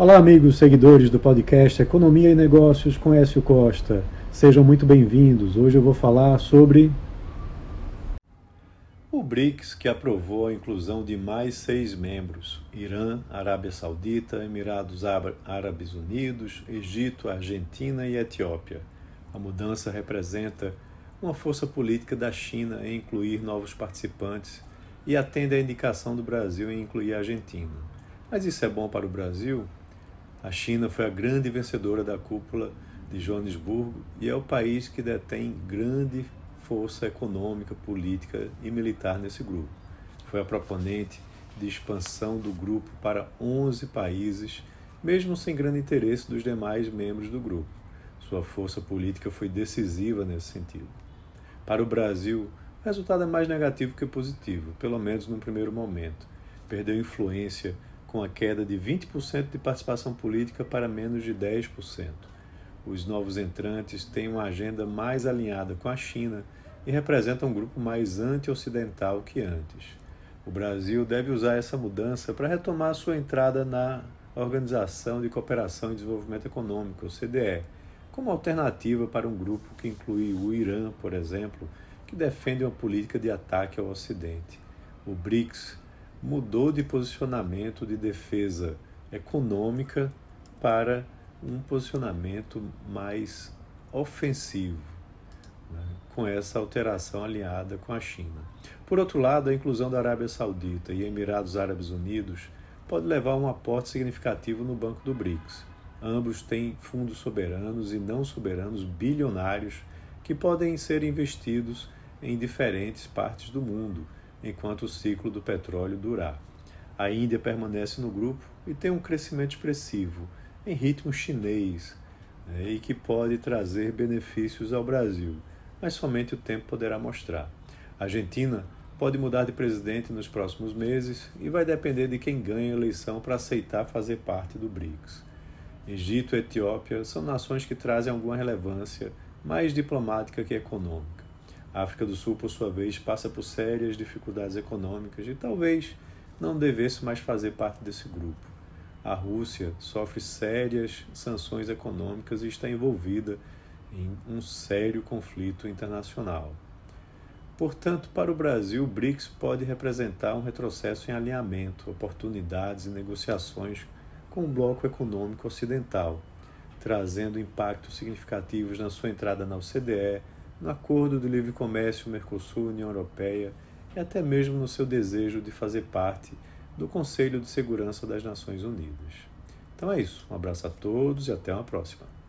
Olá, amigos seguidores do podcast Economia e Negócios com Écio Costa. Sejam muito bem-vindos. Hoje eu vou falar sobre. O BRICS, que aprovou a inclusão de mais seis membros: Irã, Arábia Saudita, Emirados Árabes Unidos, Egito, Argentina e Etiópia. A mudança representa uma força política da China em incluir novos participantes e atende à indicação do Brasil em incluir a Argentina. Mas isso é bom para o Brasil? A China foi a grande vencedora da cúpula de Joanesburgo e é o país que detém grande força econômica, política e militar nesse grupo. Foi a proponente de expansão do grupo para 11 países, mesmo sem grande interesse dos demais membros do grupo. Sua força política foi decisiva nesse sentido. Para o Brasil, o resultado é mais negativo que positivo, pelo menos no primeiro momento. Perdeu influência com a queda de 20% de participação política para menos de 10%. Os novos entrantes têm uma agenda mais alinhada com a China e representam um grupo mais anti-ocidental que antes. O Brasil deve usar essa mudança para retomar sua entrada na Organização de Cooperação e Desenvolvimento Econômico, OCDE, como alternativa para um grupo que inclui o Irã, por exemplo, que defende uma política de ataque ao Ocidente. O BRICS mudou de posicionamento de defesa econômica para um posicionamento mais ofensivo, né, com essa alteração alinhada com a China. Por outro lado, a inclusão da Arábia Saudita e Emirados Árabes Unidos pode levar a um aporte significativo no Banco do BRICS. Ambos têm fundos soberanos e não soberanos bilionários que podem ser investidos em diferentes partes do mundo enquanto o ciclo do petróleo durar. A Índia permanece no grupo e tem um crescimento expressivo, em ritmo chinês, né, e que pode trazer benefícios ao Brasil, mas somente o tempo poderá mostrar. A Argentina pode mudar de presidente nos próximos meses e vai depender de quem ganha a eleição para aceitar fazer parte do BRICS. Egito e Etiópia são nações que trazem alguma relevância mais diplomática que econômica. A África do Sul, por sua vez, passa por sérias dificuldades econômicas e talvez não devesse mais fazer parte desse grupo. A Rússia sofre sérias sanções econômicas e está envolvida em um sério conflito internacional. Portanto, para o Brasil, o BRICS pode representar um retrocesso em alinhamento, oportunidades e negociações com o bloco econômico ocidental, trazendo impactos significativos na sua entrada na OCDE, no Acordo de Livre Comércio Mercosul-União Europeia e até mesmo no seu desejo de fazer parte do Conselho de Segurança das Nações Unidas. Então é isso. Um abraço a todos e até uma próxima.